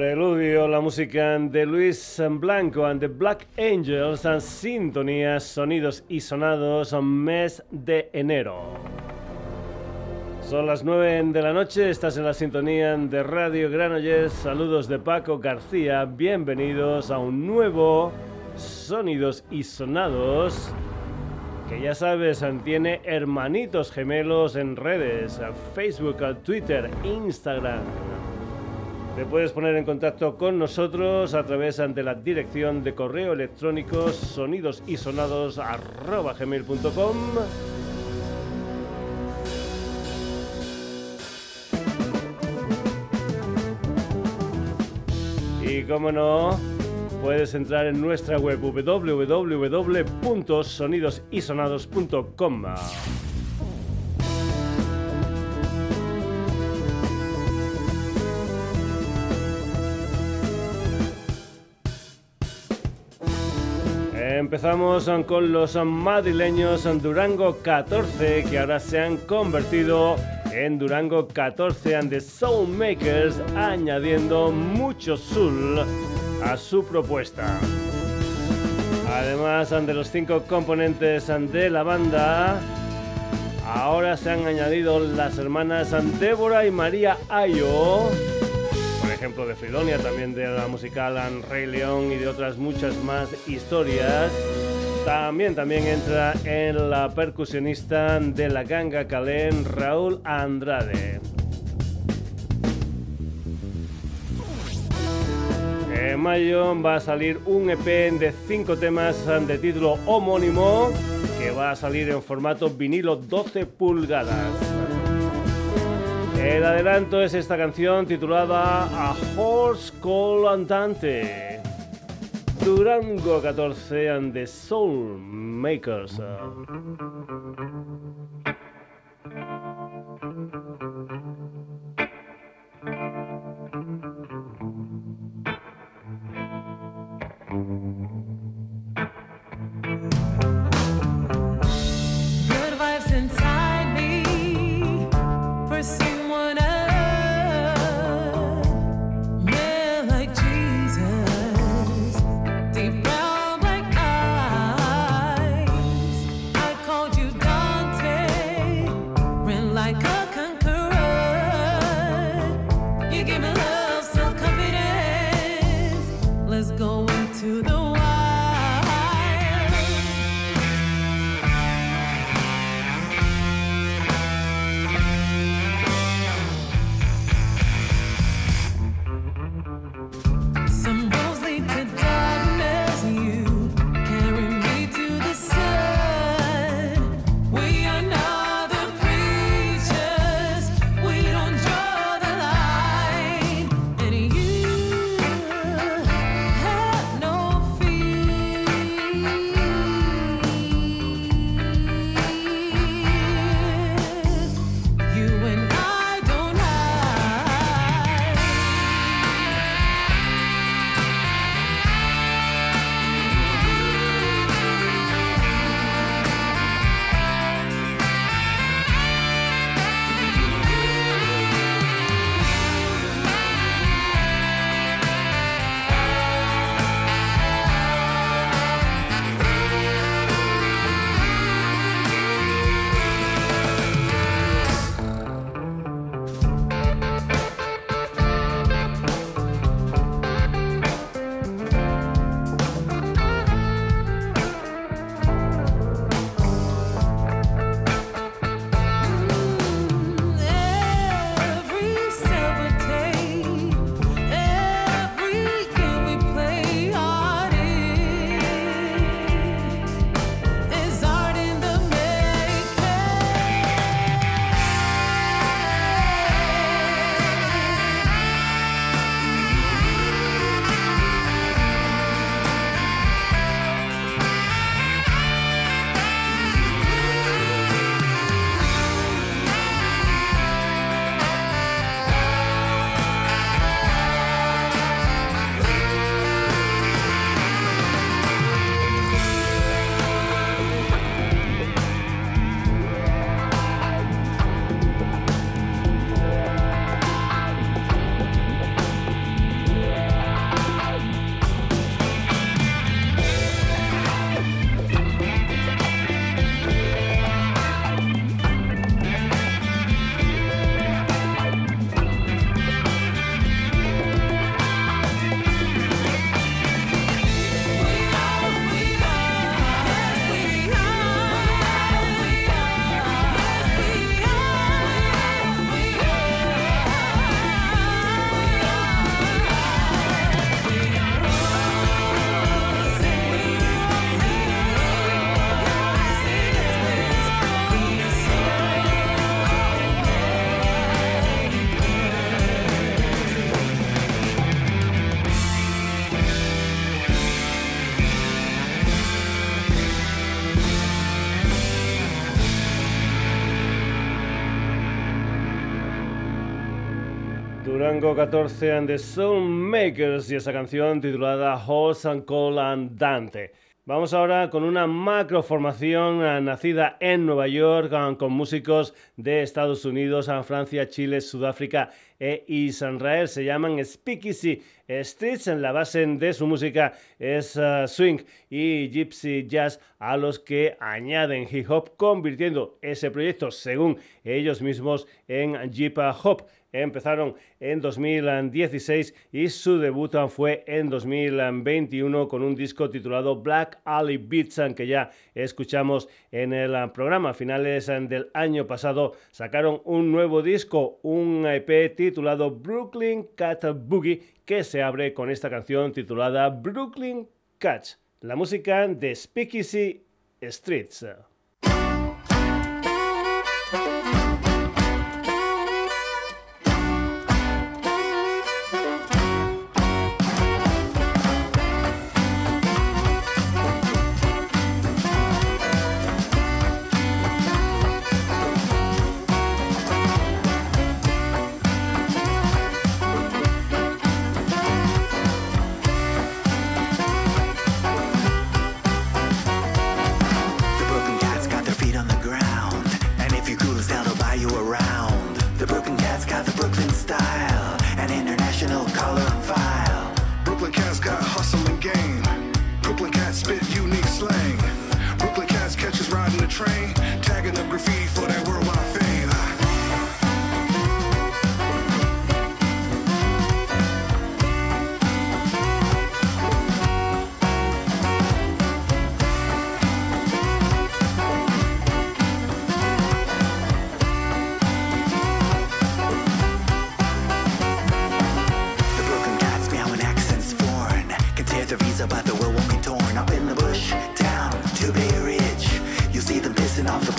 Preludio, la música de Luis Blanco and the Black Angels, en sintonías, sonidos y sonados, mes de enero. Son las 9 de la noche, estás en la sintonía de Radio Granollers. Saludos de Paco García, bienvenidos a un nuevo Sonidos y Sonados que ya sabes, tiene hermanitos gemelos en redes, Facebook, Twitter, Instagram. Te puedes poner en contacto con nosotros a través de la dirección de correo electrónico sonidosisonados.gmail.com Y como no, puedes entrar en nuestra web www.sonidosisonados.com. Empezamos con los madrileños Durango 14 que ahora se han convertido en Durango 14 and the Soulmakers añadiendo mucho soul a su propuesta. Además de los cinco componentes de la banda, ahora se han añadido las hermanas Débora y María Ayo ejemplo de Fridonia, también de la musical An Rey León y de otras muchas más historias. También, también entra en la percusionista de la ganga Calén, Raúl Andrade. En mayo va a salir un EP de cinco temas de título homónimo que va a salir en formato vinilo 12 pulgadas. El adelanto es esta canción titulada A Horse Call Andante. Durango 14 and the Soul Makers. Durango 14 and the Soulmakers y esa canción titulada Horse and Call and Dante. Vamos ahora con una macroformación eh, nacida en Nueva York con músicos de Estados Unidos, Francia, Chile, Sudáfrica e Israel. Se llaman Speakeasy Streets. En la base de su música es eh, swing y gypsy jazz a los que añaden hip hop, convirtiendo ese proyecto, según ellos mismos, en hip hop empezaron en 2016 y su debut fue en 2021 con un disco titulado Black Alley Beats que ya escuchamos en el programa. A finales del año pasado sacaron un nuevo disco, un EP titulado Brooklyn Cat Boogie que se abre con esta canción titulada Brooklyn Cats, la música de Speakeasy Streets.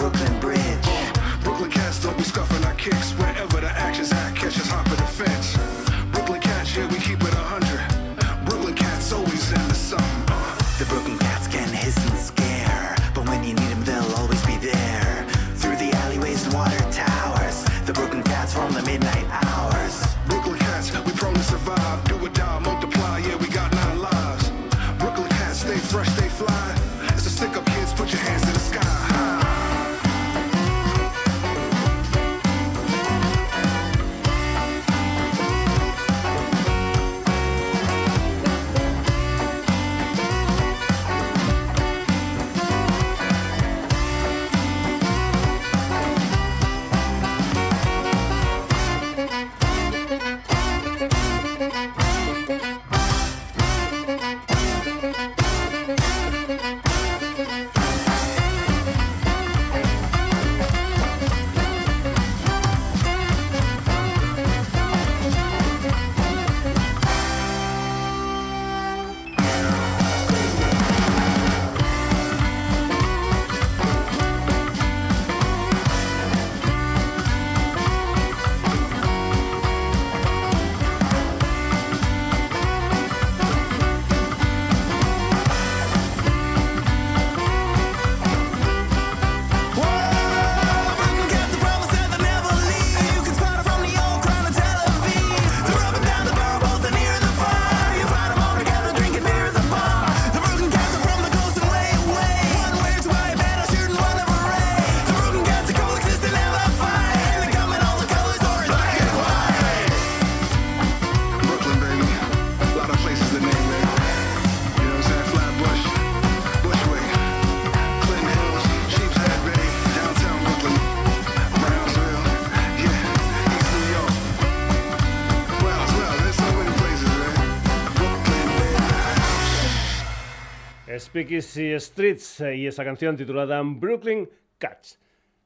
Brooklyn. Speakeasy Streets y esa canción titulada Brooklyn Cats.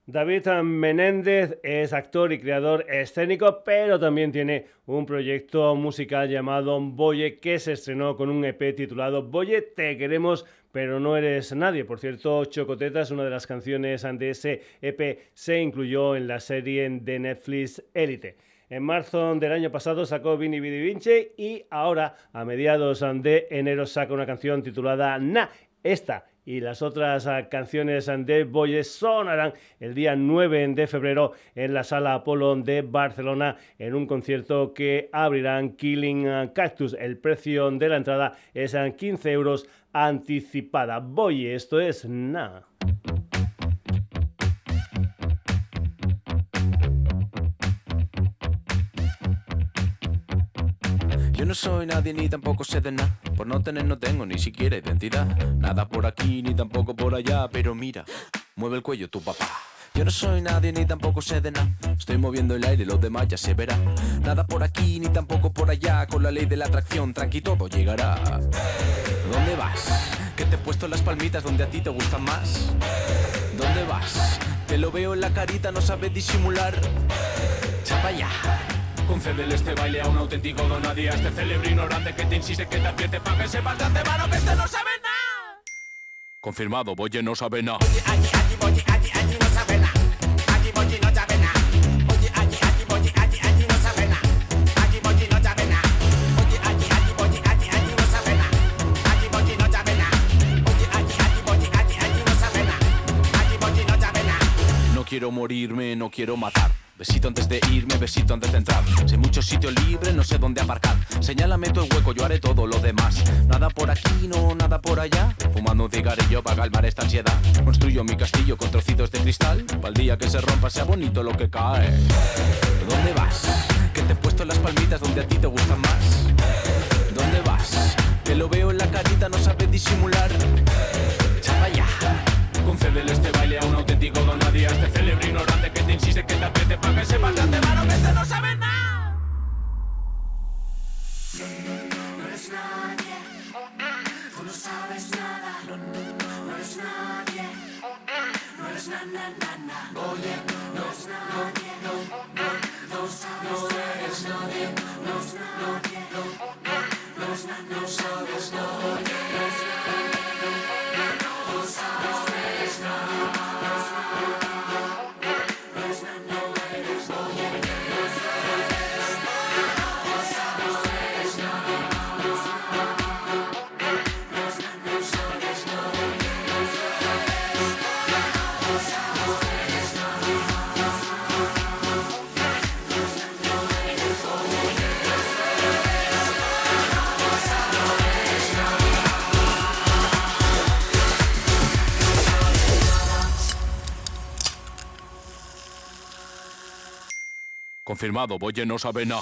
David Menéndez es actor y creador escénico, pero también tiene un proyecto musical llamado Boye que se estrenó con un EP titulado Boye, te queremos, pero no eres nadie. Por cierto, Chocotetas, una de las canciones de ese EP, se incluyó en la serie de Netflix Elite. En marzo del año pasado sacó Vini Vidi Vinci y ahora, a mediados de enero, saca una canción titulada Na. Esta y las otras ah, canciones de Boyes sonarán el día 9 de febrero en la Sala Apolo de Barcelona en un concierto que abrirán Killing Cactus. El precio de la entrada es 15 euros anticipada. Voy, esto es nada. No soy nadie ni tampoco sé de nada. Por no tener no tengo ni siquiera identidad. Nada por aquí ni tampoco por allá. Pero mira, mueve el cuello tu papá. Yo no soy nadie ni tampoco sé de nada. Estoy moviendo el aire, los demás ya se verá. Nada por aquí ni tampoco por allá. Con la ley de la atracción, tranqui todo llegará. ¿Dónde vas? Que te he puesto las palmitas donde a ti te gustan más. ¿Dónde vas? Te lo veo en la carita, no sabes disimular. Chapa ya. Concédele este baile a un auténtico donadía, este célebre ignorante que te insiste que te advierte para que sepas de antemano que este no sabe nada. Confirmado, Boye no sabe nada. Oye, allí, allí, Boye, allí, allí no sabe nada. Allí, Boye no sabe nada. Oye, allí, allí, Boye, allí, allí no sabe nada. Allí, Boye no sabe nada. Oye, allí, allí, Boye, allí, allí no sabe nada. Allí, Boye no sabe nada. Oye, allí, allí, Boye, allí, allí no sabe nada. Allí, Boye no sabe nada. No quiero morirme, no quiero matar. Besito antes de irme, besito antes de entrar. Si hay muchos sitios libres, no sé dónde aparcar. Señálame el hueco, yo haré todo lo demás. Nada por aquí, no, nada por allá. Fumando un cigarrillo para calmar esta ansiedad. Construyo mi castillo con trocitos de cristal. Para el día que se rompa sea bonito lo que cae. ¿Dónde vas? Que te he puesto las palmitas donde a ti te gustan más. ¿Dónde vas? Que lo veo en la carita, no sabes disimular. Concédele este baile a un auténtico don nadie, este célebre ignorante que te insiste que te para que sepas de antemano que este no nada. No nadie, no sabes nada. No nadie, no eres na na na na. No nadie, no, no, no no eres nadie, no, no, no, sabes, nadie, Confirmado, Boye no sabe nada.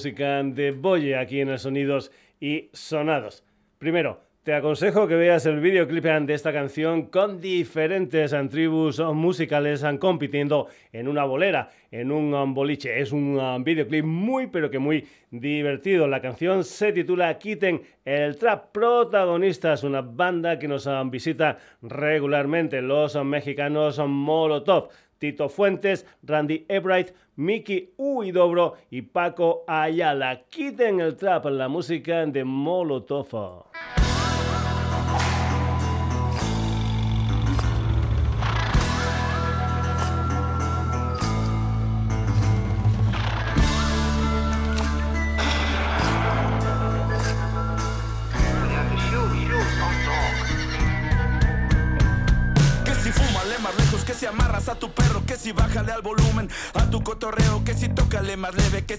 Música de Boye aquí en el Sonidos y Sonados. Primero, te aconsejo que veas el videoclip de esta canción con diferentes tribus musicales compitiendo en una bolera, en un boliche. Es un videoclip muy pero que muy divertido. La canción se titula Quiten el Trap. Protagonistas, una banda que nos visita regularmente, los mexicanos Molotov. Tito Fuentes, Randy Ebright, Mickey Huidobro y Paco Ayala. Quiten el trap, la música de Molotov.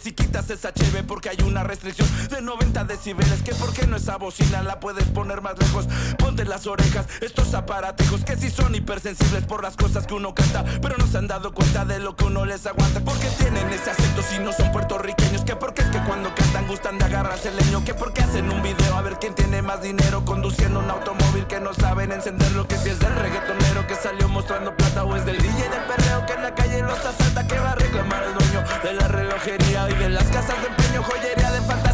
Si quitas esa cheve porque hay una restricción de 90 decibeles, que por qué no esa bocina la puedes poner más lejos, ponte las orejas, estos aparatejos que si son hipersensibles por las cosas que uno canta, pero no se han dado cuenta de lo que uno les aguanta, porque tienen ese acento si no son puertorriqueños, que porque es que cuando cantan gustan de agarrarse el leño, que porque hacen un video a ver quién tiene más dinero conduciendo un automóvil que no saben encenderlo, que si es del reggaetonero que salió mostrando plata es del DJ del perreo que en la calle los asalta que va a reclamar el dueño de la relojería y de las casas de empeño, joyería de fantasía.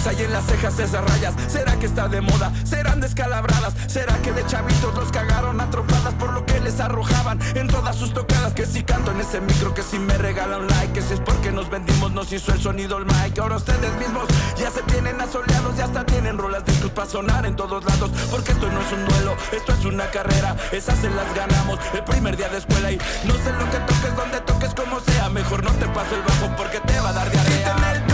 Y en las cejas esas rayas. ¿Será que está de moda? ¿Serán descalabradas? ¿Será que de chavitos los cagaron atropadas por lo que les arrojaban en todas sus tocadas? Que si canto en ese micro, que si me regalan like, que si es porque nos vendimos, nos hizo el sonido el mic. Ahora ustedes mismos ya se tienen asoleados, ya hasta tienen rolas discos para sonar en todos lados. Porque esto no es un duelo, esto es una carrera. Esas se las ganamos el primer día de escuela y no sé lo que toques, donde toques, como sea. Mejor no te paso el bajo porque te va a dar diarrea.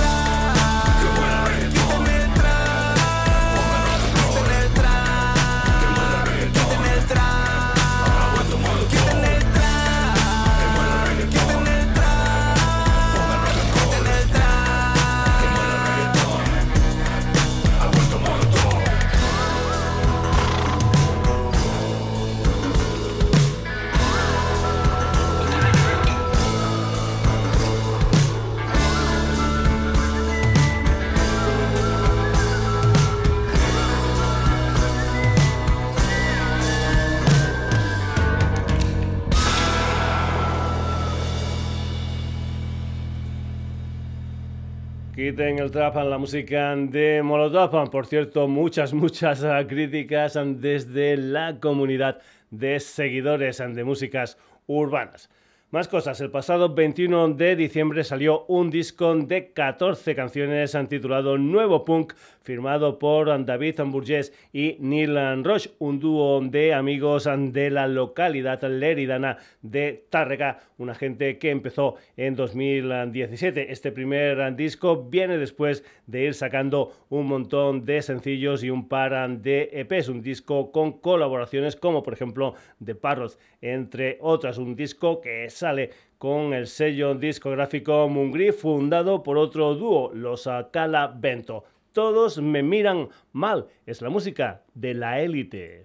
El trap la música de Molotov. Por cierto, muchas, muchas críticas desde la comunidad de seguidores de músicas urbanas. Más cosas, el pasado 21 de diciembre salió un disco de 14 canciones titulado Nuevo Punk, firmado por David Burgess y Neil Roche, un dúo de amigos de la localidad leridana de Tárrega, una gente que empezó en 2017. Este primer disco viene después de ir sacando un montón de sencillos y un par de EPs, un disco con colaboraciones como por ejemplo The Parrots, entre otras, un disco que sale con el sello discográfico Mungri, fundado por otro dúo, los Cala Bento. Todos me miran mal. Es la música de la élite.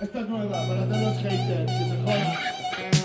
Esta es nueva para todos los haters que jodan.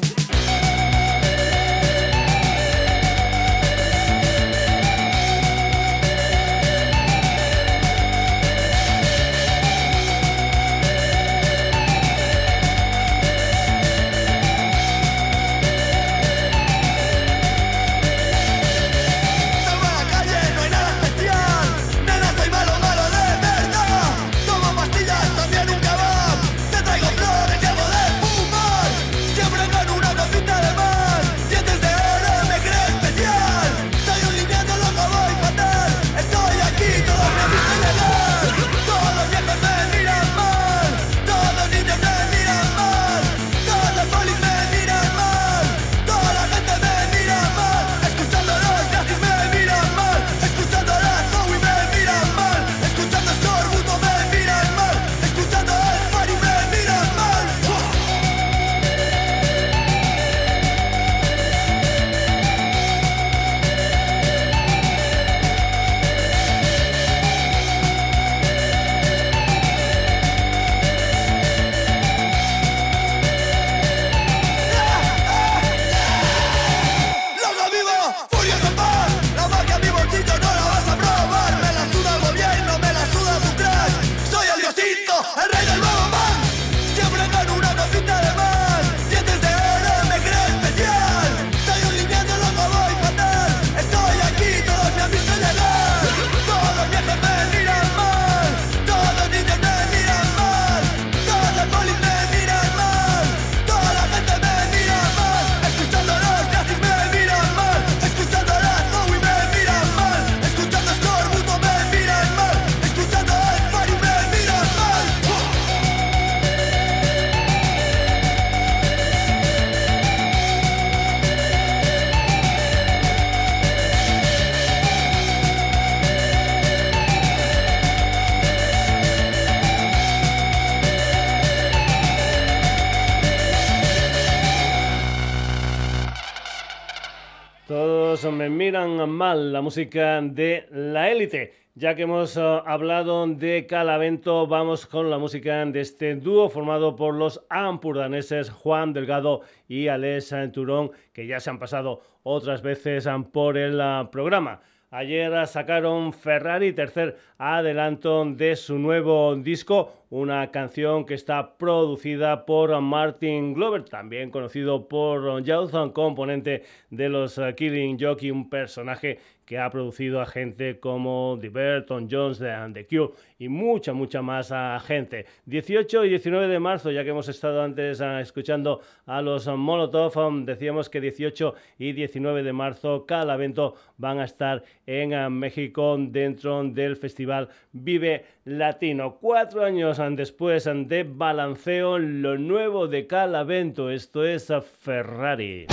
Música de la élite. Ya que hemos eh, hablado de Calavento, vamos con la música de este dúo formado por los ampurdaneses Juan Delgado y Alex Turón, que ya se han pasado otras veces eh, por el eh, programa. Ayer sacaron Ferrari, tercer adelanto de su nuevo disco, una canción que está producida por Martin Glover, también conocido por Jawson, componente de los Killing Jockey, un personaje que ha producido a gente como The Burton Jones, de The Cure y mucha, mucha más gente. 18 y 19 de marzo, ya que hemos estado antes ah, escuchando a los Molotov, um, decíamos que 18 y 19 de marzo cada evento van a estar en ah, México dentro del festival Vive Latino. Cuatro años ah, después de Balanceo, lo nuevo de cada evento, esto es Ferrari.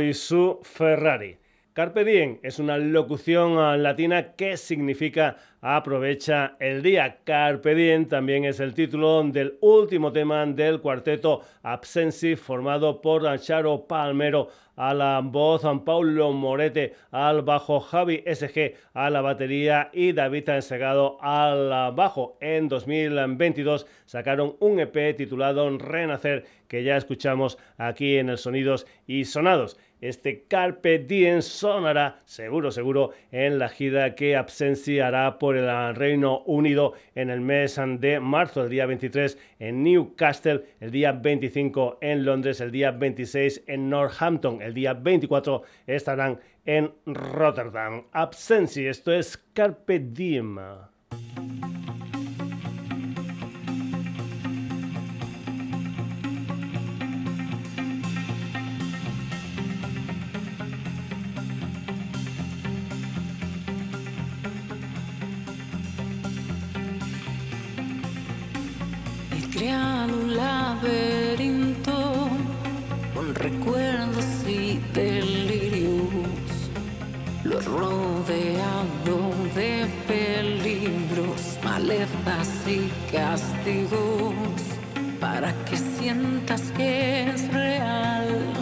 Y su Ferrari. Carpe diem es una locución ah, latina que significa aprovecha el día. Carpe diem también es el título del último tema del cuarteto Absensi formado por Charo Palmero a la voz, Paulo Morete al bajo, Javi SG a la batería y David Ensegado al bajo. En 2022 sacaron un EP titulado Renacer que ya escuchamos aquí en el Sonidos y Sonados. Este Carpe Diem sonará seguro, seguro en la gira que Absensi hará por el Reino Unido en el mes de marzo, el día 23 en Newcastle, el día 25 en Londres, el día 26 en Northampton, el día 24 estarán en Rotterdam. Absensi, esto es Carpe Diem. Laberinto con recuerdos y delirios. Lo rodeado de peligros, malezas y castigos, para que sientas que es real,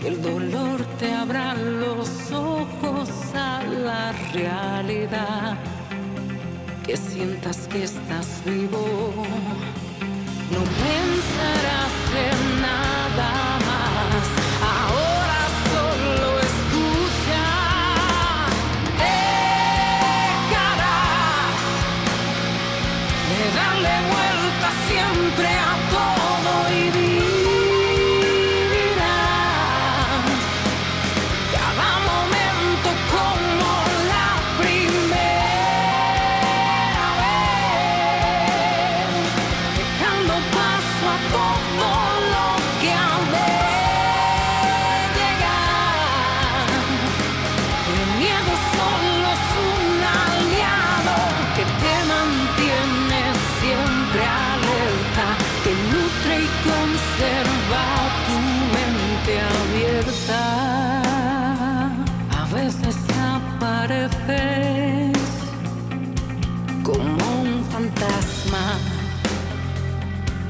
que el dolor te abra los ojos a la realidad, que sientas que estás vivo no pensarás en nada más.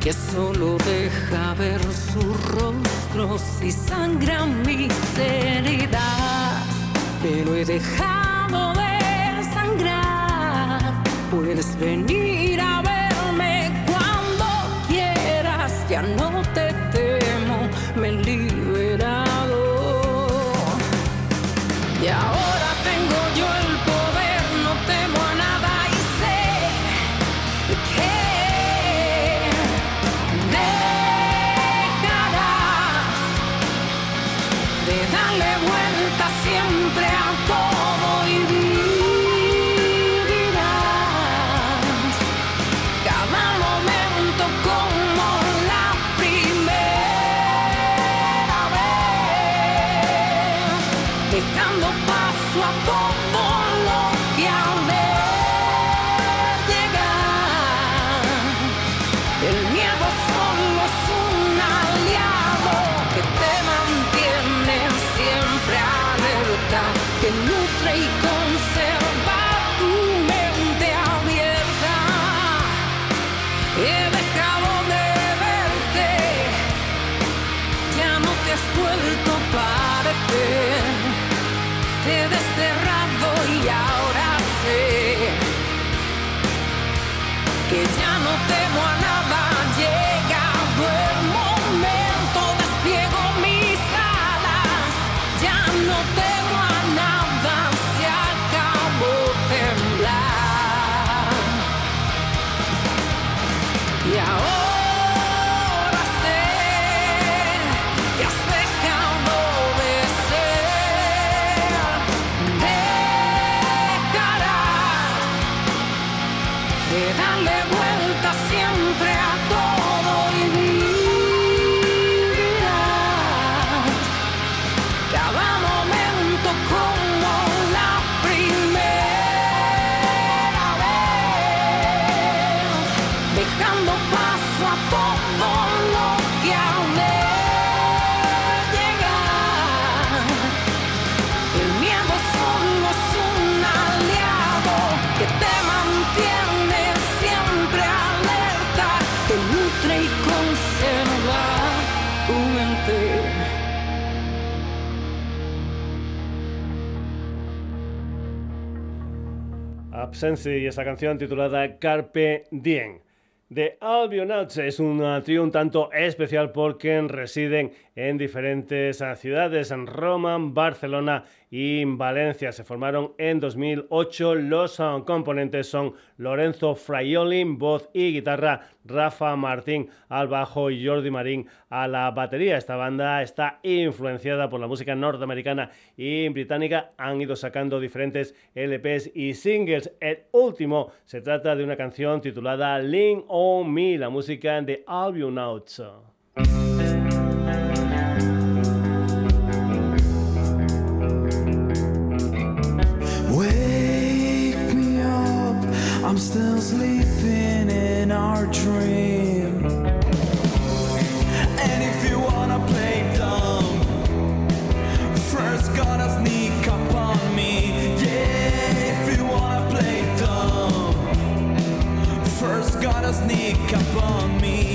Que solo deja ver sus rostros y sangra mi seriedad. Pero he dejado de sangrar. Puedes venir a verme cuando quieras. Ya no Absence y esa canción titulada Carpe Diem. The Albion es un trío un tanto especial porque residen en diferentes ciudades, en Roma, Barcelona y Valencia. Se formaron en 2008. Los ah, componentes son Lorenzo Fraioli, voz y guitarra, Rafa Martín al bajo y Jordi Marín a la batería. Esta banda está influenciada por la música norteamericana y británica. Han ido sacando diferentes LPs y singles. El último se trata de una canción titulada Lean on Me, la música de Albion Out. still sleeping in our dream. And if you wanna play dumb, first gotta sneak up on me. Yeah, if you wanna play dumb, first gotta sneak up on me.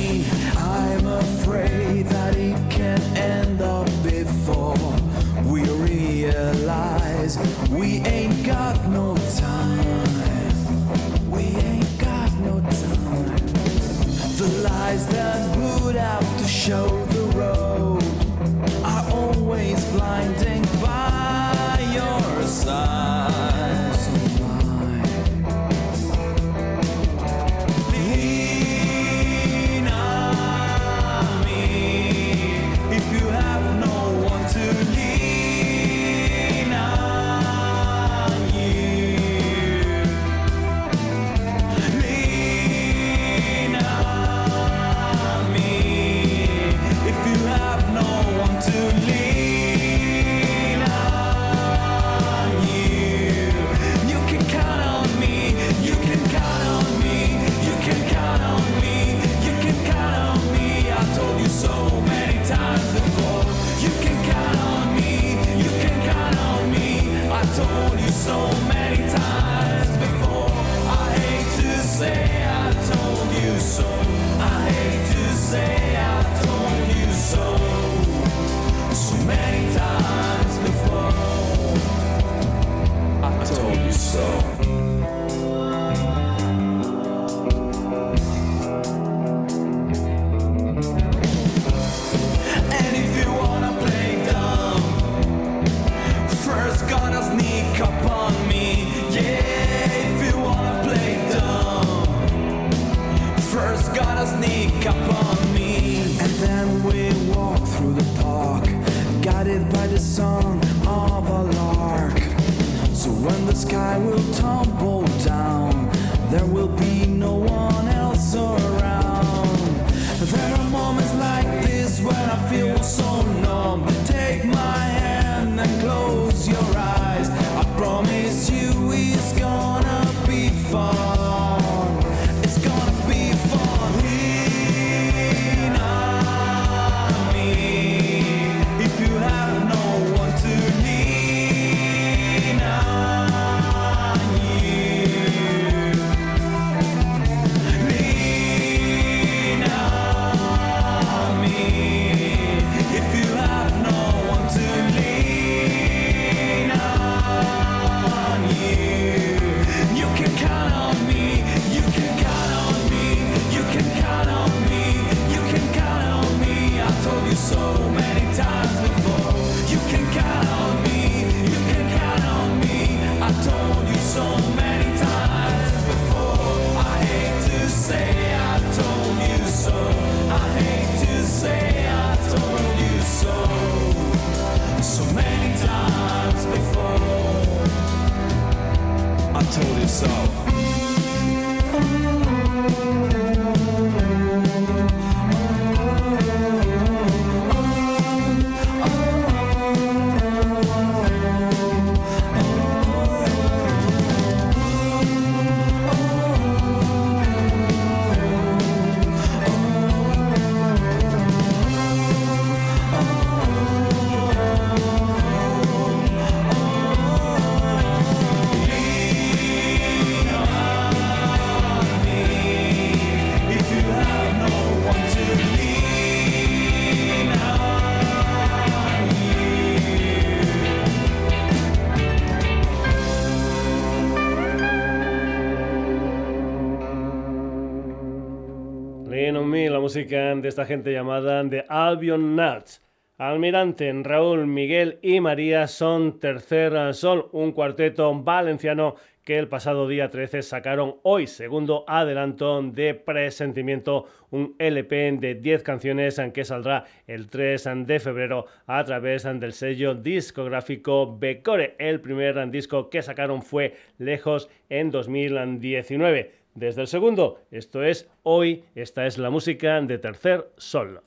De esta gente llamada The Albion Nuts. Almirante, Raúl, Miguel y María son Tercer Sol, un cuarteto valenciano que el pasado día 13 sacaron hoy, segundo adelanto de presentimiento, un LP de 10 canciones que saldrá el 3 de febrero a través del sello discográfico Becore. El primer disco que sacaron fue Lejos en 2019. Desde el segundo, esto es Hoy, esta es la música de Tercer Sol.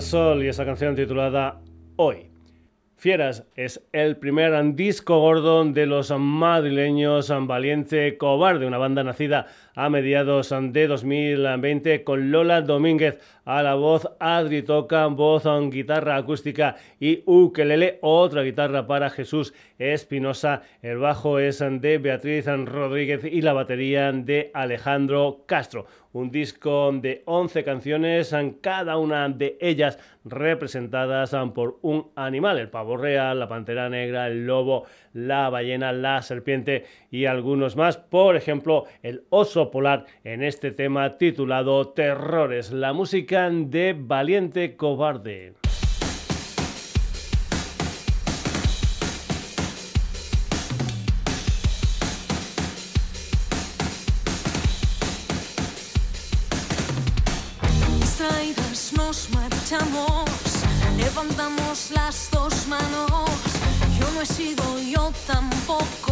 Sol y esa canción titulada Hoy. Fieras es el primer disco gordo de los madrileños Valiente Cobarde, una banda nacida a mediados de 2020 con Lola Domínguez a la voz, Adri toca voz, guitarra acústica y ukelele, otra guitarra para Jesús Espinosa, el bajo es de Beatriz Rodríguez y la batería de Alejandro Castro. Un disco de 11 canciones, cada una de ellas representadas por un animal, el pavo real, la pantera negra, el lobo, la ballena, la serpiente y algunos más. Por ejemplo, el oso polar en este tema titulado Terrores, la música de Valiente Cobarde. Levantamos las dos manos. Yo no he sido yo tampoco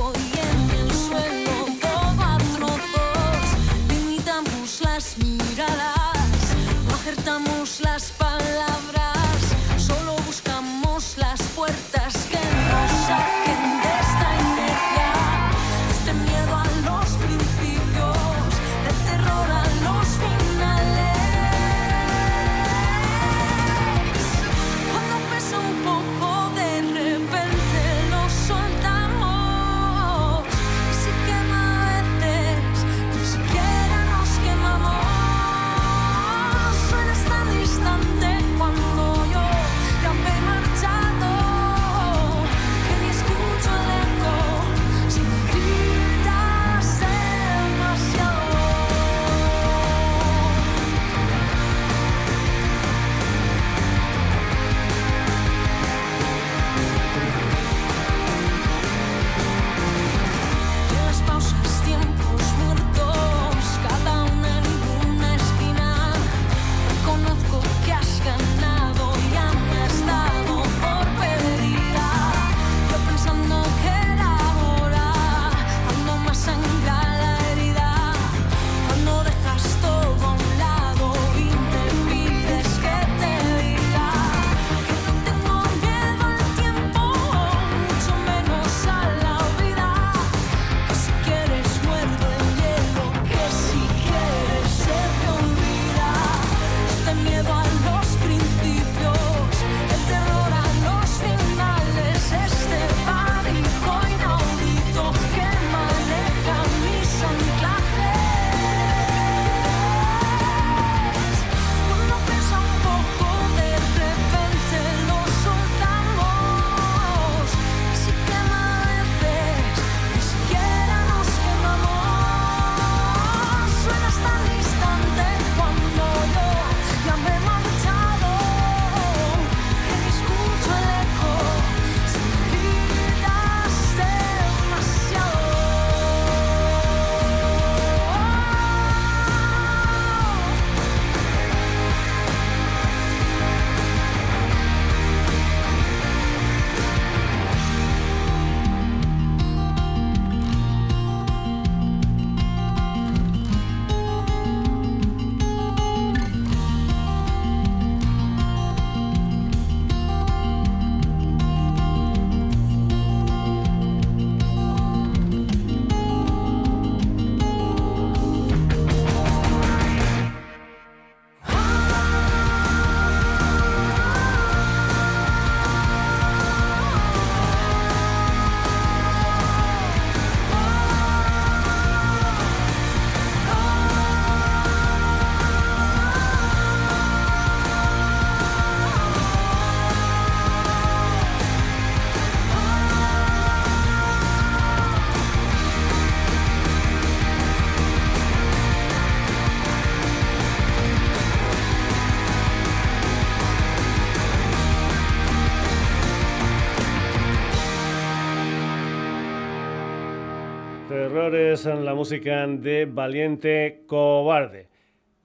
Terrores en la música de Valiente Cobarde.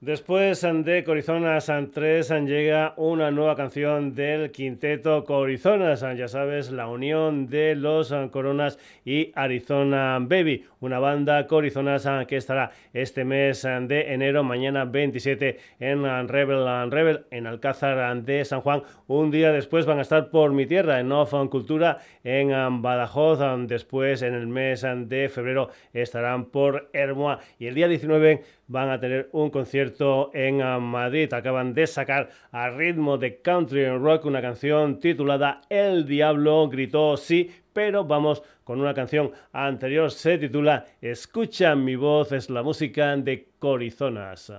Después de Corizonas 3 llega una nueva canción del quinteto Corizonas, ya sabes, la unión de los Coronas y Arizona Baby, una banda Corizonas que estará este mes de enero, mañana 27 en Rebel Rebel, en Alcázar de San Juan. Un día después van a estar por mi tierra, en Off Cultura, en Badajoz. Después, en el mes de febrero, estarán por Hermoa. Y el día 19 van a tener un concierto en Madrid. Acaban de sacar a ritmo de country rock una canción titulada El Diablo gritó sí, pero vamos con una canción anterior. Se titula Escucha mi voz, es la música de Corizonas.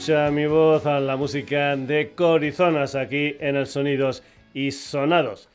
escucha mi voz a la música de Corizonas aquí en el Sonidos y Sonados.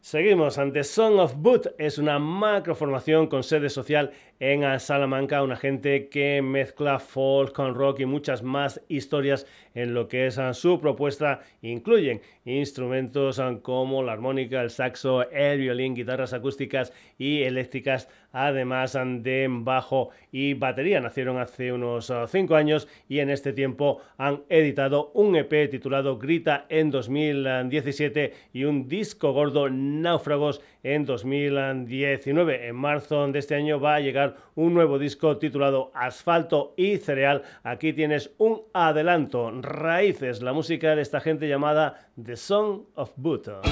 Seguimos ante Song of Boot, es una macroformación con sede social en ah, Salamanca, una gente que mezcla folk con rock y muchas más historias en lo que es ah, su propuesta. Incluyen instrumentos ah, como la armónica, el saxo, el violín, guitarras acústicas y eléctricas, además de bajo y batería. Nacieron hace unos 5 años y en este tiempo han editado un EP titulado Grita en 2017 y un disco gordo Náufragos en 2019. En marzo de este año va a llegar un nuevo disco titulado Asfalto y Cereal. Aquí tienes un adelanto, Raíces, la música de esta gente llamada The Song of Buto.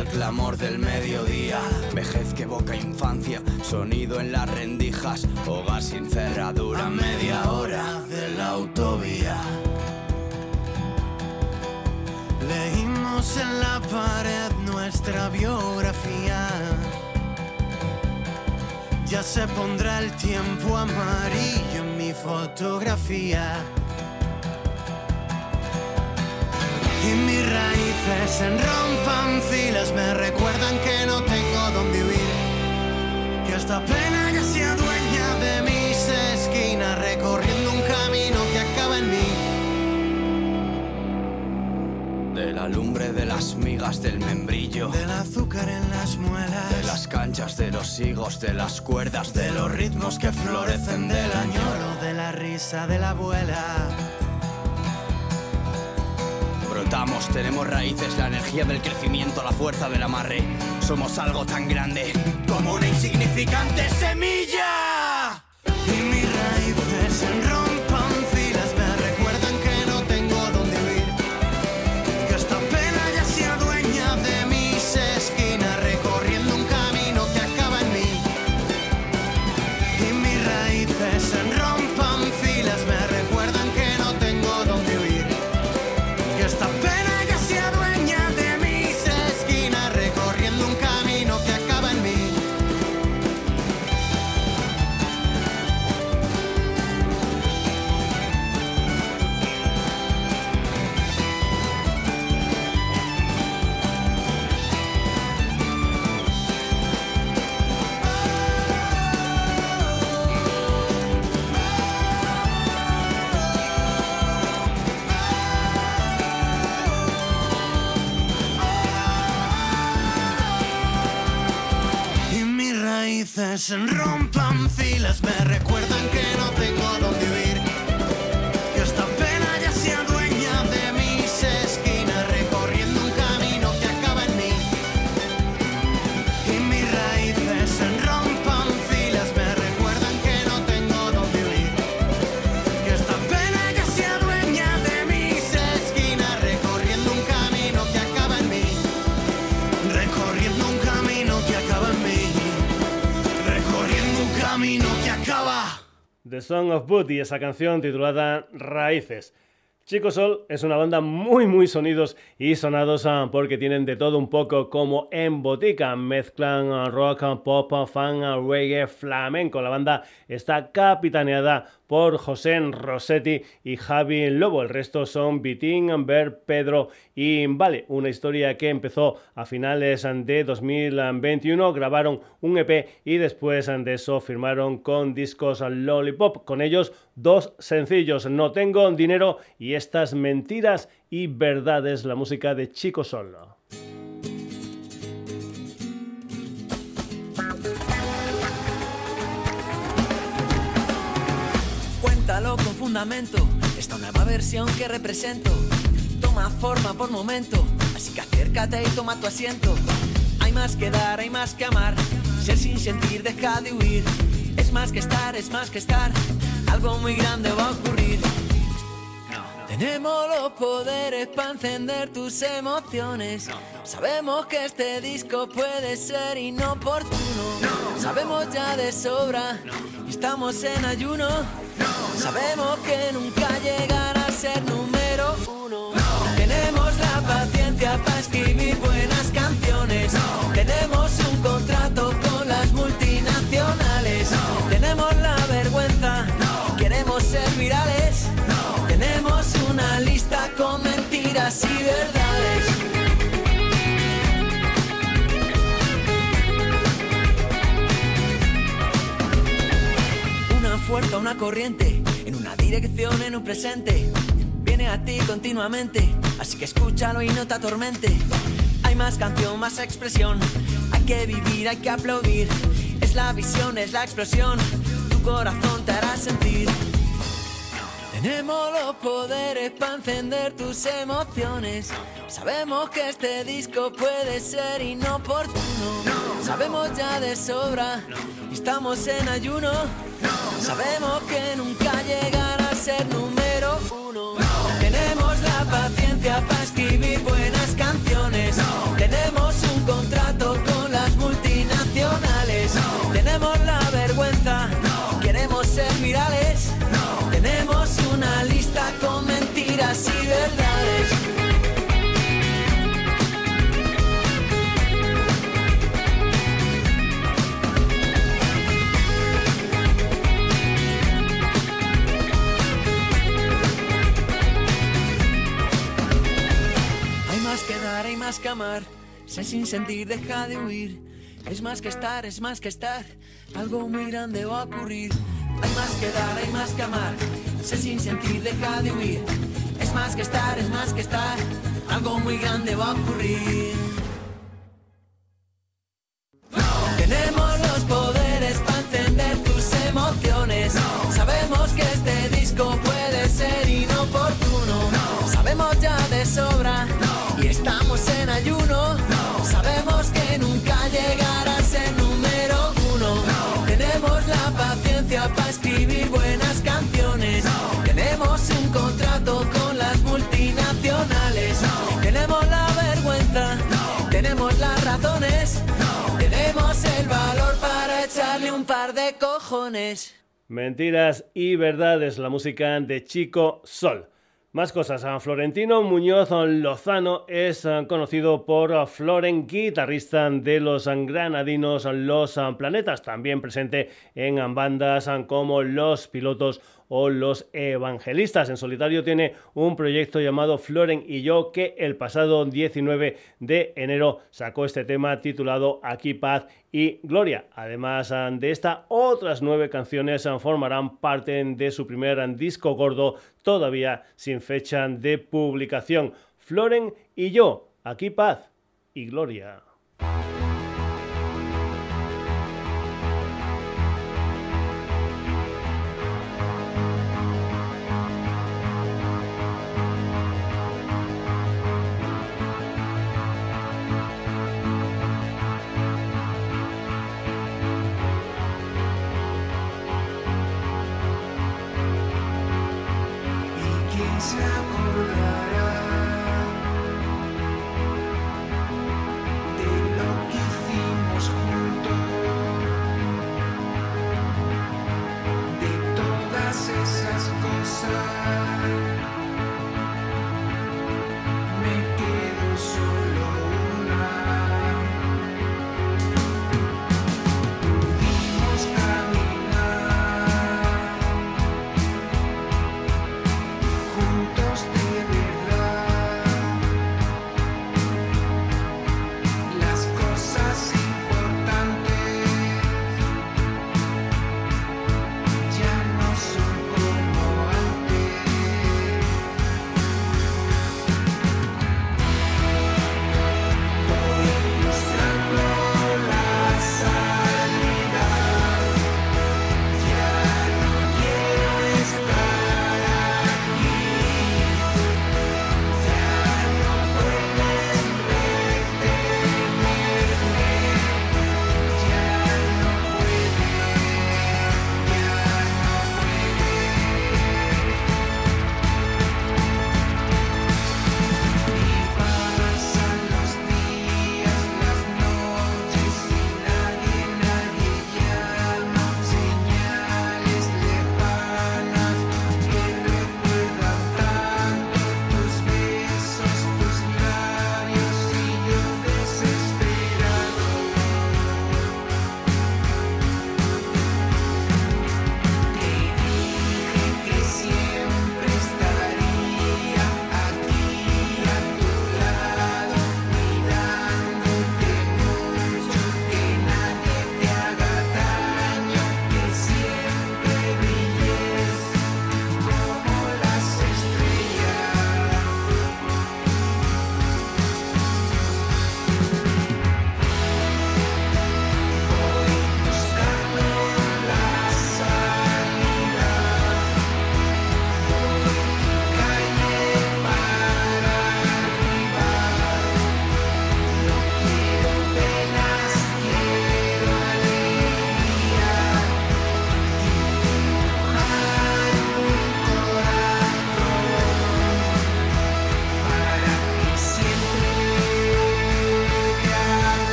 Al clamor del mediodía. Vejez que evoca infancia, sonido en las rendijas. Hogar sin cerradura, media hora de la autovía. Leímos en la pared nuestra biografía. Ya se pondrá el tiempo amarillo en mi fotografía. Y mis raíces enrompan filas, me recuerdan que no tengo dónde huir. Que esta pena ya sea dueña de mis esquinas, recorriendo un camino que acaba en mí. De la lumbre de las migas del membrillo. Del azúcar en las muelas. De las canchas de los higos, de las cuerdas, de los ritmos que florecen del añoro. de la risa de la abuela. Tenemos raíces, la energía del crecimiento, la fuerza del amarre. Somos algo tan grande como una insignificante semilla. Raíces enrompan filas, me recuerdan The Song of Booty, esa canción titulada Raíces. Chico Sol es una banda muy muy sonidos y sonados ah, porque tienen de todo un poco como en botica. Mezclan ah, rock, pop, fan, reggae, flamenco. La banda está capitaneada por José Rossetti y Javi Lobo. El resto son Vitín, Amber, Pedro y Vale. Una historia que empezó a finales de 2021. Grabaron un EP y después de eso firmaron con discos Lollipop. Con ellos dos sencillos. No tengo dinero y estas mentiras y verdades. La música de Chico Solo. Con fundamento, esta nueva versión que represento toma forma por momento, así que acércate y toma tu asiento. Hay más que dar, hay más que amar, ser sin sentir deja de huir. Es más que estar, es más que estar, algo muy grande va a ocurrir. Tenemos los poderes para encender tus emociones. Sabemos que este disco puede ser inoportuno. Sabemos ya de sobra y estamos en ayuno. Sabemos que nunca llegará a ser número uno. Tenemos la paciencia para escribir buenas canciones. Tenemos un contrato con las multinacionales. Tenemos la vergüenza. Queremos ser virales. Tenemos una lista con mentiras y verdades. Una fuerza, una corriente, dirección, en un presente. Viene a ti continuamente, así que escúchalo y no te atormente. Hay más canción, más expresión. Hay que vivir, hay que aplaudir. Es la visión, es la explosión. Tu corazón te hará sentir. Tenemos los poderes para encender tus emociones. Sabemos que este disco puede ser inoportuno. Sabemos ya de sobra y estamos en ayuno. Sabemos que nunca llegará ser número uno. Tenemos la paciencia para escribir buenas canciones. Tenemos un contrato con las multinacionales. Tenemos la vergüenza. Queremos ser virales. Tenemos una lista con mentiras y verdades. Más que amar. Sé sin sentir, deja de huir. Es más que estar, es más que estar. Algo muy grande va a ocurrir. Hay más que dar, hay más que amar. Sé sin sentir, deja de huir. Es más que estar, es más que estar. Algo muy grande va a ocurrir. Tenemos los poderes Mentiras y verdades, la música de Chico Sol. Más cosas. Florentino Muñoz Lozano es conocido por Floren, guitarrista de los granadinos Los Planetas, también presente en bandas como Los Pilotos o Los Evangelistas. En solitario tiene un proyecto llamado Floren y yo que el pasado 19 de enero sacó este tema titulado Aquí Paz y Gloria. Además ah, de esta, otras nueve canciones ah, formarán parte de su primer ah, disco gordo todavía sin fecha de publicación. Floren y yo, Aquí Paz y Gloria.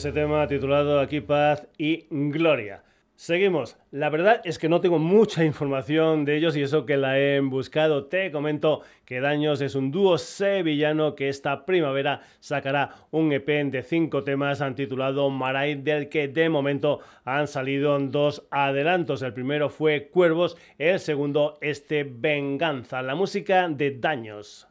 Ese tema titulado Aquí paz y gloria. Seguimos. La verdad es que no tengo mucha información de ellos y eso que la he buscado. Te comento que Daños es un dúo sevillano que esta primavera sacará un EP de cinco temas titulado Maray, del que de momento han salido dos adelantos. El primero fue Cuervos, el segundo este Venganza, la música de Daños.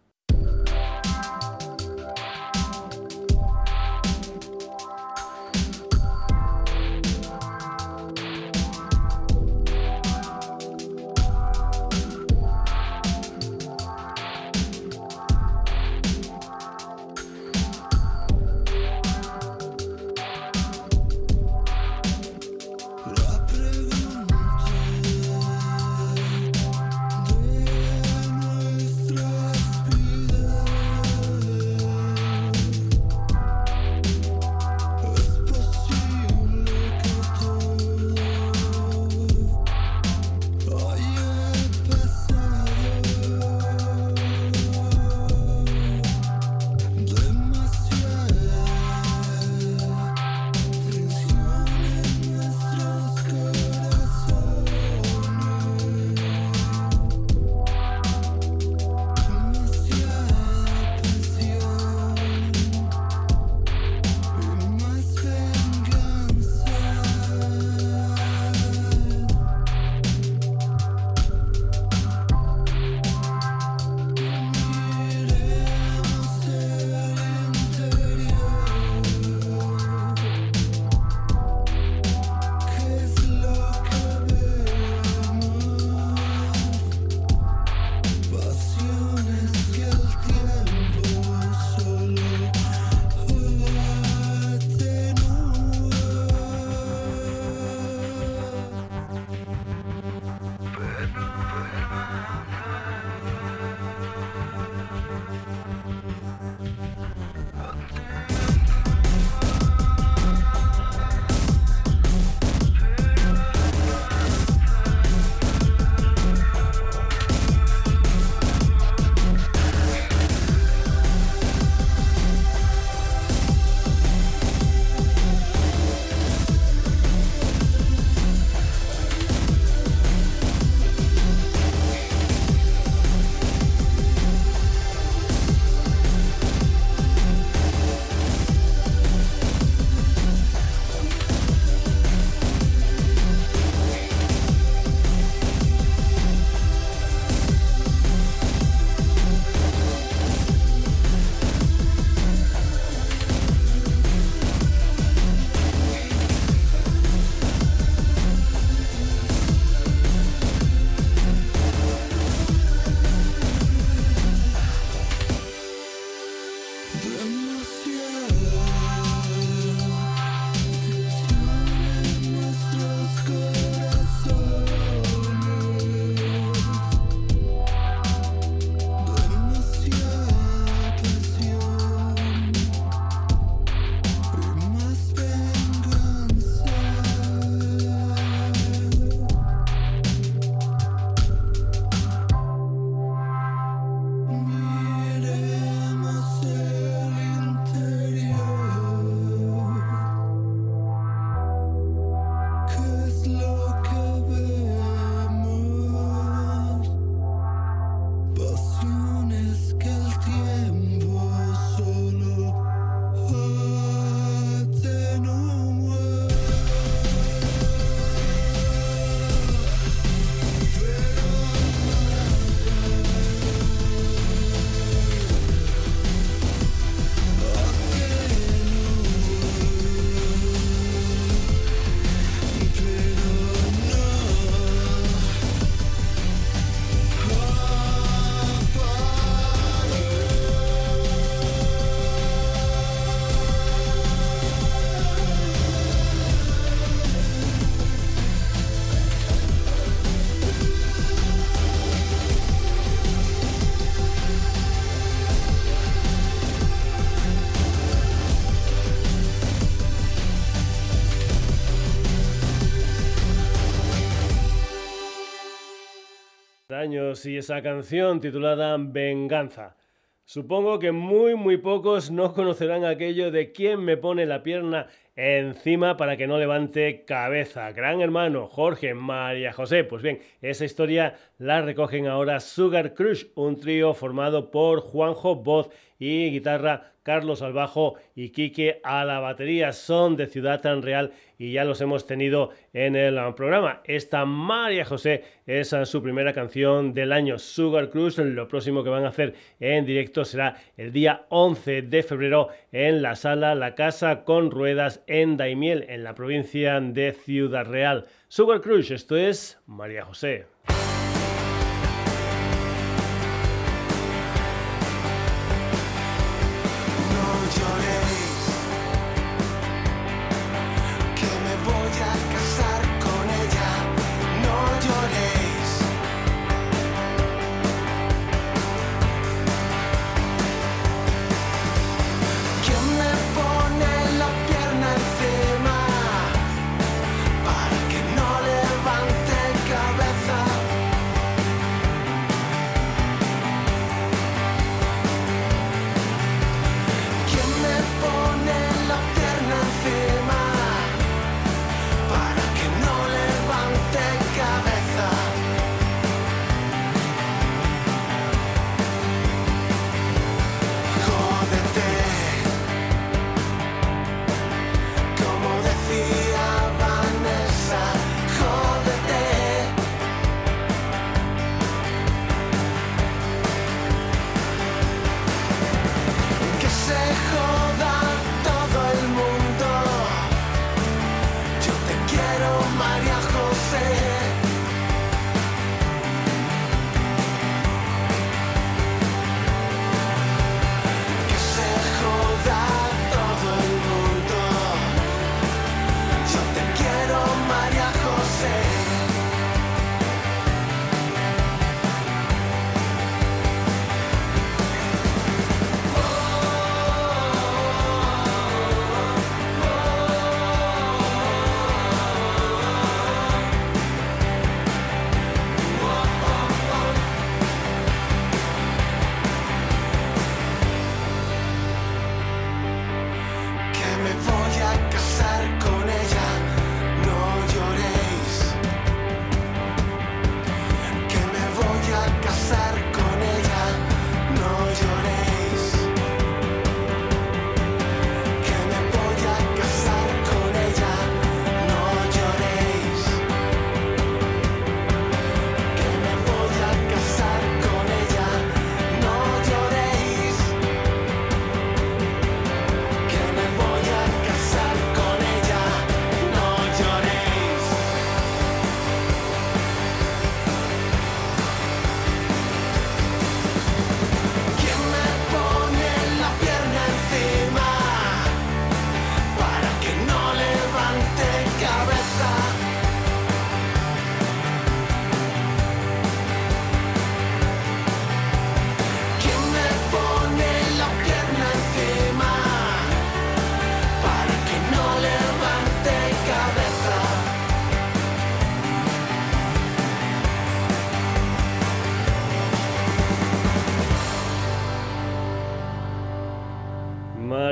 Y esa canción titulada Venganza. Supongo que muy muy pocos no conocerán aquello de quién me pone la pierna encima para que no levante cabeza. Gran hermano Jorge, María José. Pues bien, esa historia la recogen ahora Sugar Crush, un trío formado por Juanjo, voz y guitarra, Carlos al bajo y Quique a la batería. Son de Ciudad Real y ya los hemos tenido en el programa. Esta María José es su primera canción del año Sugar Cruise. Lo próximo que van a hacer en directo será el día 11 de febrero en la sala La Casa con Ruedas en Daimiel, en la provincia de Ciudad Real. Sugar Cruise, esto es María José.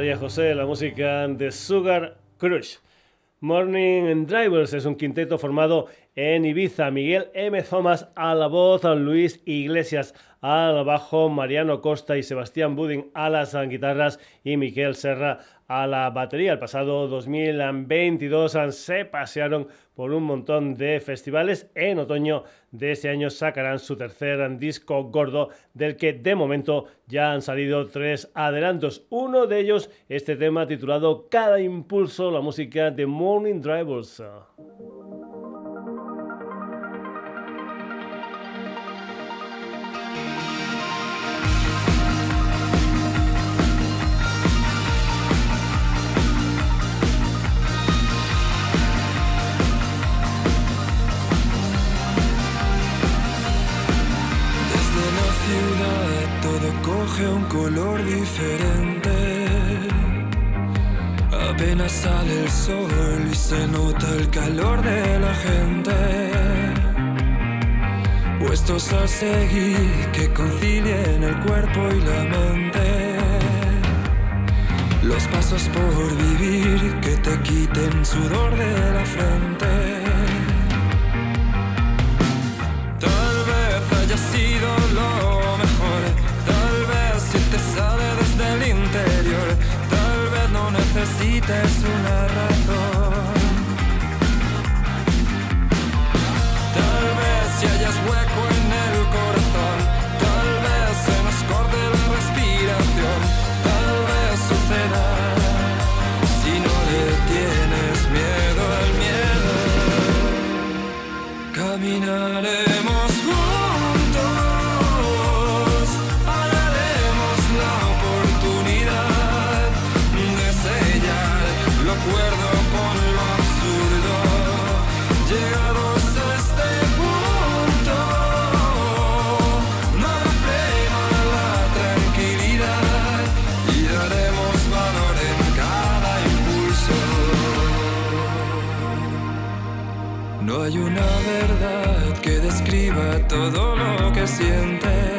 María José, la música de Sugar Crush. Morning Drivers es un quinteto formado en Ibiza. Miguel M. Thomas a la voz, Luis Iglesias al bajo, Mariano Costa y Sebastián Budin a las guitarras y Miquel Serra a la batería. El pasado 2022 se pasearon por un montón de festivales. En otoño de este año sacarán su tercer disco gordo, del que de momento ya han salido tres adelantos. Uno de ellos, este tema titulado Cada Impulso, la música de Morning Drivers. Coge un color diferente. Apenas sale el sol y se nota el calor de la gente. Puestos a seguir que concilien el cuerpo y la mente. Los pasos por vivir que te quiten sudor de la frente. Una razón. Tal vez si hayas hueco en el corazón. Tal vez se nos corte la respiración. Tal vez suceda si no le tienes miedo al miedo. Caminaremos todo lo que sientes.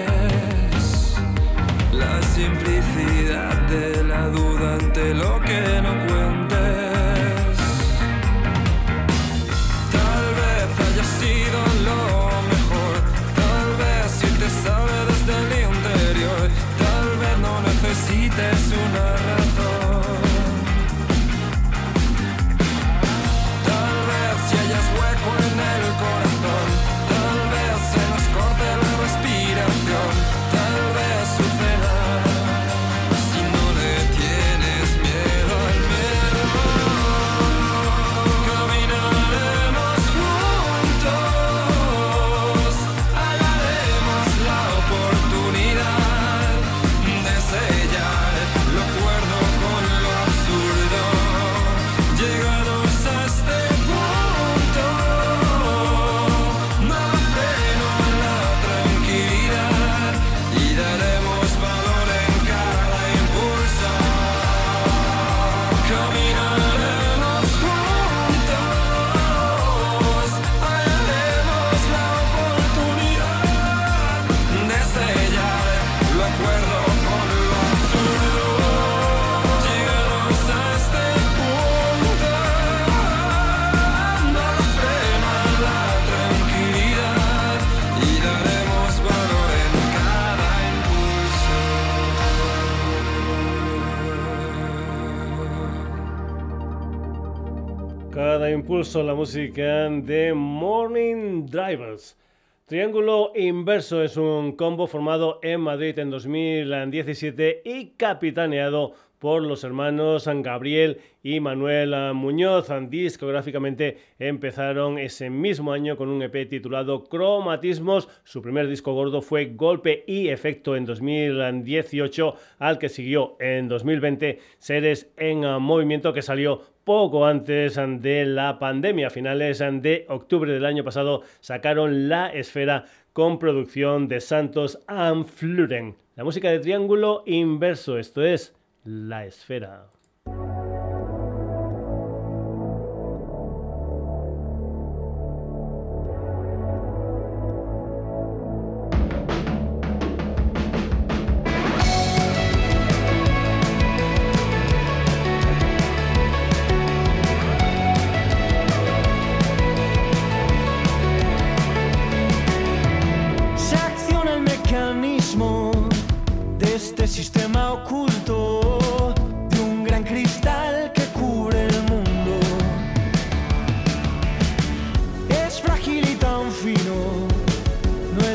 La música de Morning Drivers. Triángulo Inverso es un combo formado en Madrid en 2017 y capitaneado por los hermanos Gabriel y Manuel Muñoz. Discográficamente empezaron ese mismo año con un EP titulado Cromatismos. Su primer disco gordo fue Golpe y Efecto en 2018, al que siguió en 2020 Seres en Movimiento, que salió poco antes de la pandemia. A finales de octubre del año pasado sacaron La Esfera con producción de Santos and Fluren. La música de Triángulo Inverso, esto es La Esfera.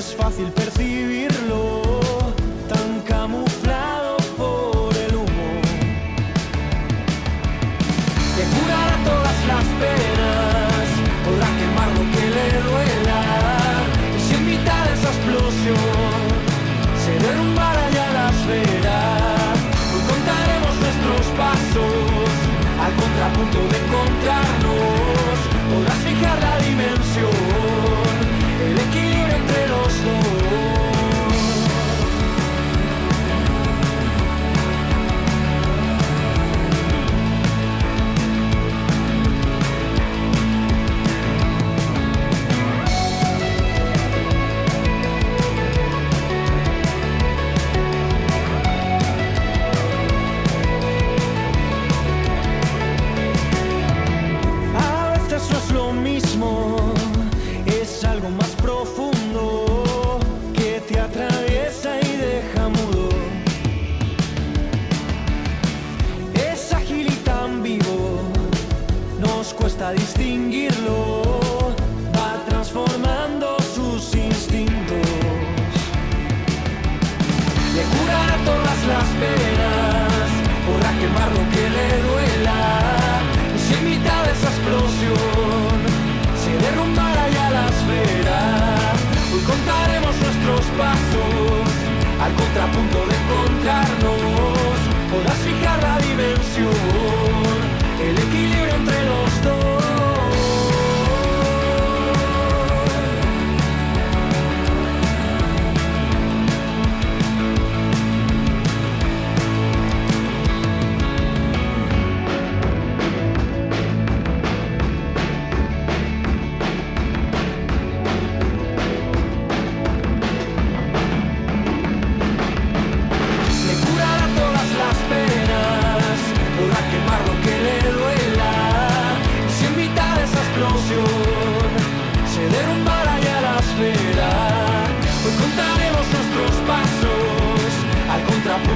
Es fácil percibirlo,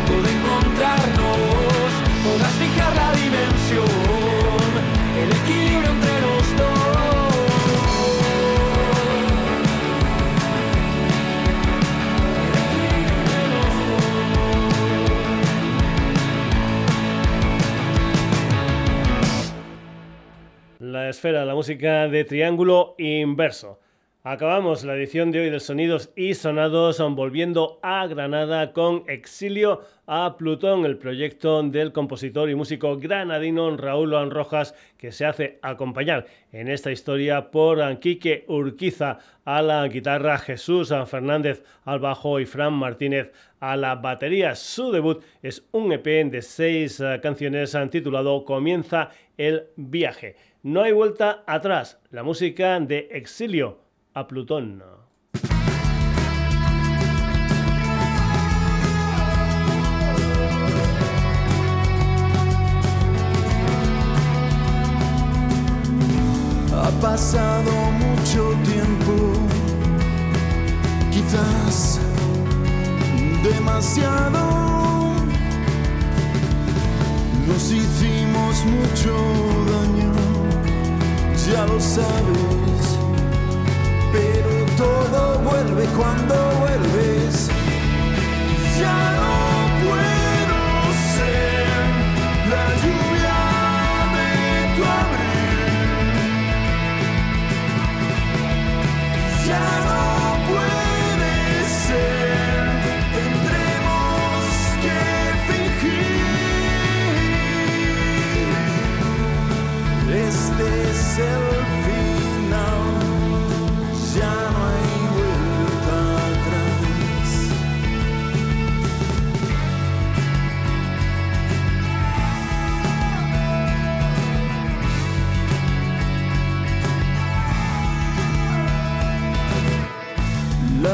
contrapunto de encontrarnos. Podrás fijar la dimensión, el equilibrio entre los dos. La esfera, la música de triángulo inverso. Acabamos la edición de hoy de Sonidos y Sonados volviendo a Granada con Exilio a Plutón, el proyecto del compositor y músico granadino Raúl Juan Rojas, que se hace acompañar en esta historia por Quique Urquiza a la guitarra, Jesús Fernández al bajo y Fran Martínez a la batería. Su debut es un EP de seis eh, canciones eh, titulado Comienza el viaje. No hay vuelta atrás. La música de Exilio a Plutón. Ha pasado mucho tiempo, quizás demasiado. Nos hicimos mucho daño, ya lo sabes, pero todo vuelve cuando vuelves. Ya no puedo ser la lluvia de tu abril. Ya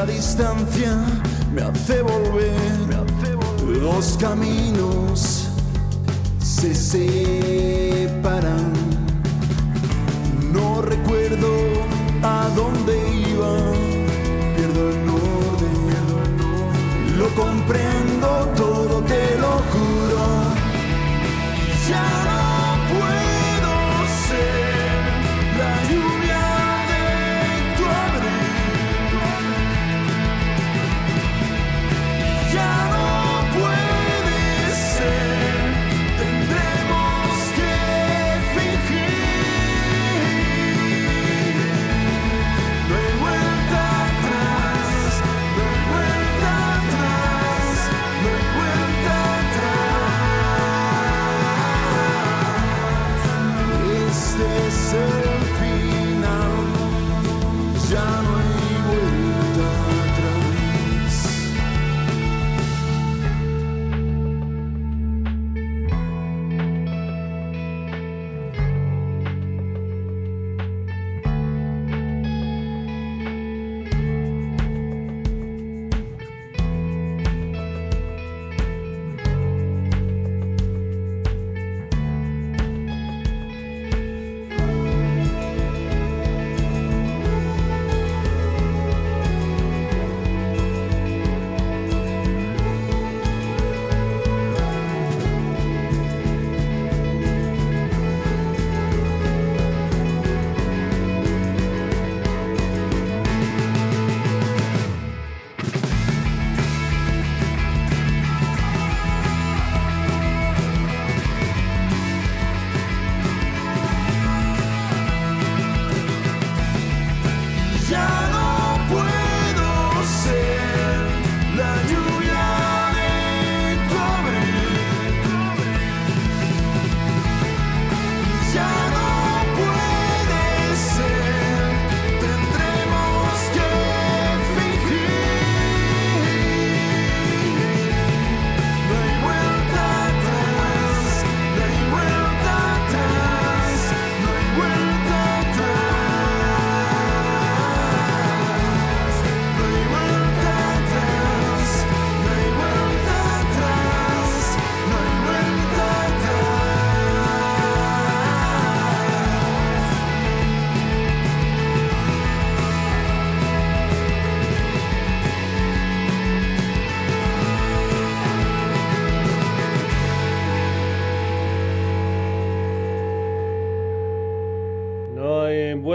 Distancia me hace volver, los caminos se separan. No recuerdo a dónde iba, pierdo el orden, lo comprendo todo, te lo juro. Ya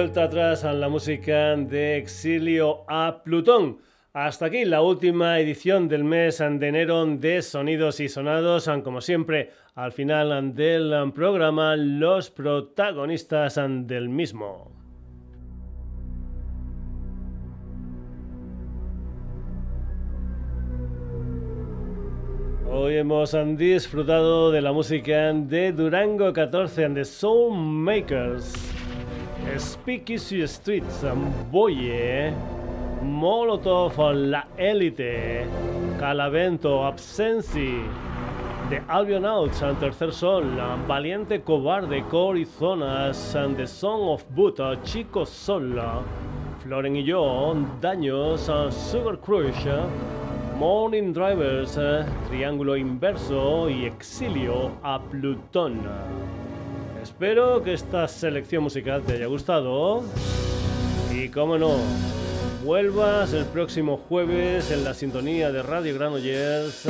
vuelta atrás a la música de Exilio a Plutón. Hasta aquí la última edición del mes de enero de Sonidos y Sonados. Como siempre, al final del programa, los protagonistas del mismo. Hoy hemos disfrutado de la música de Durango 14 and the Soul Makers, Speakeasy Streets, Boye, Molotov, La Élite, Calavento, Absensi, The Albionauts, and Tercer Sol, Valiente Cobarde, Corizonas, and The Song of Buddha, Chico Sola, Floren y yo, Daños, Sugar Crush, Morning Drivers, Triángulo Inverso y Exilio a Plutón. Espero que esta selección musical te haya gustado. Y como no, vuelvas el próximo jueves en la sintonía de Radio Granollers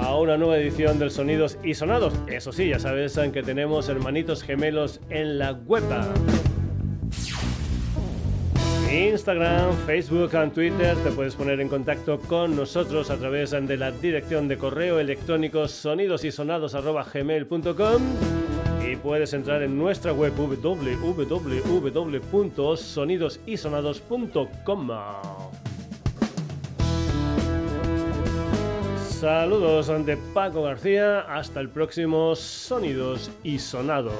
a una nueva edición del Sonidos y Sonados. Eso sí, ya sabes que tenemos hermanitos gemelos en la web. Instagram, Facebook y Twitter. Te puedes poner en contacto con nosotros a través de la dirección de correo electrónico sonidosysonados.gmail.com y puedes entrar en nuestra web www.sonidosysonados.com. Saludos de Paco García, hasta el próximo Sonidos y Sonados.